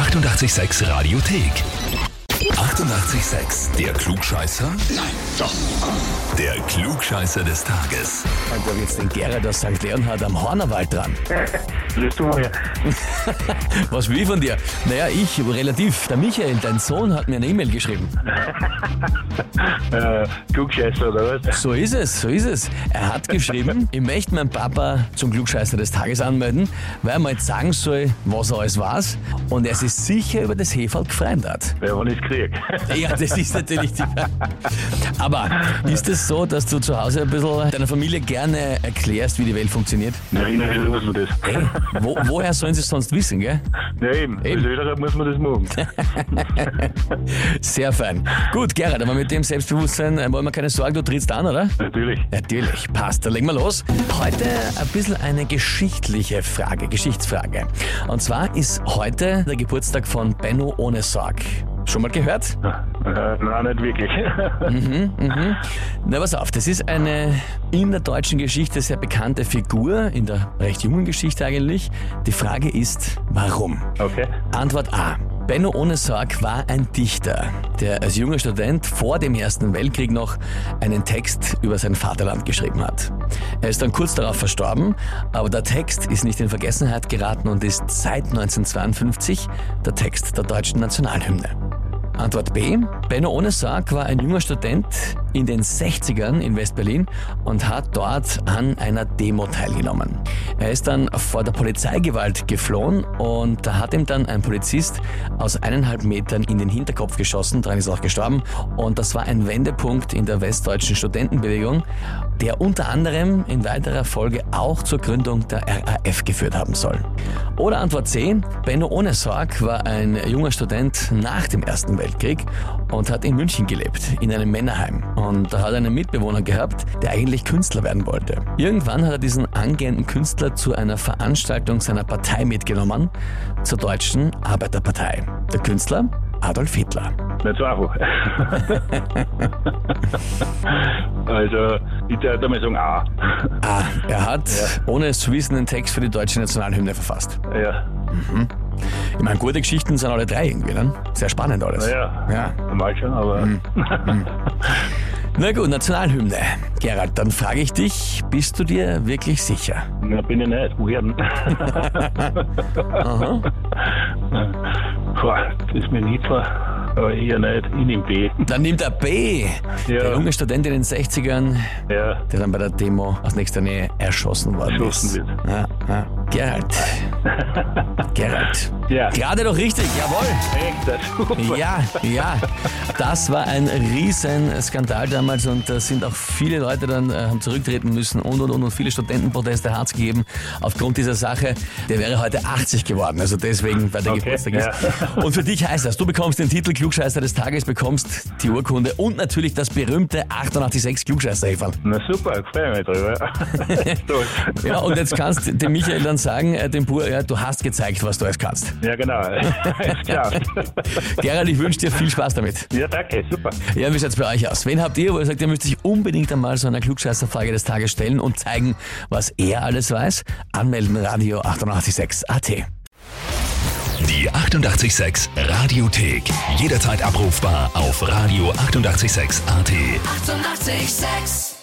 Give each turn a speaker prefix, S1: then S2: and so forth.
S1: 886 Radiothek. 88,6. Der Klugscheißer? Nein, doch. Der Klugscheißer des Tages.
S2: Und da jetzt den Gerhard aus St. Leonhard am Hornerwald dran.
S3: Grüß du mal.
S2: Was will ich von dir? Naja, ich, aber relativ. Der Michael, dein Sohn, hat mir eine E-Mail geschrieben.
S3: Äh, Klugscheißer oder was?
S2: So ist es, so ist es. Er hat geschrieben, ich möchte meinen Papa zum Klugscheißer des Tages anmelden, weil er mal jetzt sagen soll, was er alles weiß und er sich sicher über das Heferl gefreut hat.
S3: Ja, wenn ich krieg.
S2: Ja, das ist natürlich die Aber ist es so, dass du zu Hause ein bisschen deiner Familie gerne erklärst, wie die Welt funktioniert?
S3: Na, innerlich muss man das.
S2: Hey, wo, woher sollen sie es sonst wissen, gell?
S3: Ja, eben.
S2: Eben.
S3: Öderer muss man das machen.
S2: Sehr fein. Gut, Gerhard, aber mit dem Selbstbewusstsein äh, wollen wir keine Sorgen, du trittst an, oder?
S3: Natürlich.
S2: Natürlich, passt. Dann legen wir los. Heute ein bisschen eine geschichtliche Frage, Geschichtsfrage. Und zwar ist heute der Geburtstag von Benno ohne Sorg. Schon mal gehört?
S3: Äh, nein, nicht wirklich.
S2: Na, pass auf, das ist eine in der deutschen Geschichte sehr bekannte Figur, in der recht jungen Geschichte eigentlich. Die Frage ist, warum?
S3: Okay.
S2: Antwort A. Benno ohne Sorg war ein Dichter, der als junger Student vor dem Ersten Weltkrieg noch einen Text über sein Vaterland geschrieben hat. Er ist dann kurz darauf verstorben, aber der Text ist nicht in Vergessenheit geraten und ist seit 1952 der Text der deutschen Nationalhymne. Antwort B. Benno ohne Sorg war ein junger Student in den 60ern in West-Berlin und hat dort an einer Demo teilgenommen. Er ist dann vor der Polizeigewalt geflohen und da hat ihm dann ein Polizist aus eineinhalb Metern in den Hinterkopf geschossen, daran ist er auch gestorben und das war ein Wendepunkt in der westdeutschen Studentenbewegung, der unter anderem in weiterer Folge auch zur Gründung der RAF geführt haben soll. Oder Antwort C. Benno ohne Sorg war ein junger Student nach dem Ersten Weltkrieg und hat in München gelebt, in einem Männerheim. Und da hat er einen Mitbewohner gehabt, der eigentlich Künstler werden wollte. Irgendwann hat er diesen angehenden Künstler zu einer Veranstaltung seiner Partei mitgenommen, zur Deutschen Arbeiterpartei. Der Künstler Adolf Hitler.
S3: Nicht so einfach. also, ich würde mal sagen A.
S2: Ah, er hat, ohne es zu wissen, einen Text für die deutsche Nationalhymne verfasst.
S3: Ja.
S2: Ich meine, gute Geschichten sind alle drei irgendwie, ne? Sehr spannend alles.
S3: Naja,
S2: Ja.
S3: normal schon, aber
S2: Na gut, Nationalhymne. Gerald, dann frage ich dich, bist du dir wirklich sicher?
S3: na, bin ich nicht. Woher denn?
S2: Aha.
S3: Boah, das ist mir nicht vor. Aber eher nicht. Ich nehme B.
S2: Dann nimmt er B. Der
S3: Ja.
S2: junge Student in den 60ern,
S3: Ja.
S2: der dann bei der Demo aus nächster Nähe erschossen worden
S3: Erschossen
S2: ist.
S3: wird.
S2: Ja, ja. Gerald. Gerald.
S3: Ja.
S2: Gerade doch richtig, jawohl.
S3: Echt.
S2: Ja, ja. Das war ein riesen Skandal damals und da sind auch viele Leute dann äh, haben zurücktreten müssen und und und und viele Studentenproteste hat es gegeben aufgrund dieser Sache. Der wäre heute 80 geworden, also deswegen, weil der
S3: Okay,
S2: Geburtstag ist. Und für dich heißt das, du bekommst den Titel Klugscheißer des Tages, bekommst die Urkunde und natürlich das berühmte 886 klugscheißer -Häferl.
S3: Na super, ich freue mich drüber.
S2: Ja, und jetzt kannst du dem Michael dann sagen, äh, dem Bur, ja, du hast gezeigt, was du alles kannst.
S3: Ja, genau. Klar.
S2: Gerald, ich wünsche dir viel Spaß damit.
S3: Ja, danke, super.
S2: Ja, wie schaut's bei euch aus? Wen habt ihr, wo ihr sagt, ihr müsst sich unbedingt einmal so einer Klugscheißerfrage des Tages stellen und zeigen, was er alles weiß? Anmelden Radio 886 AT.
S1: Die 88,6 Radiothek. Jederzeit abrufbar auf radio886.at. 88,6.
S4: Eighty-eight, sex.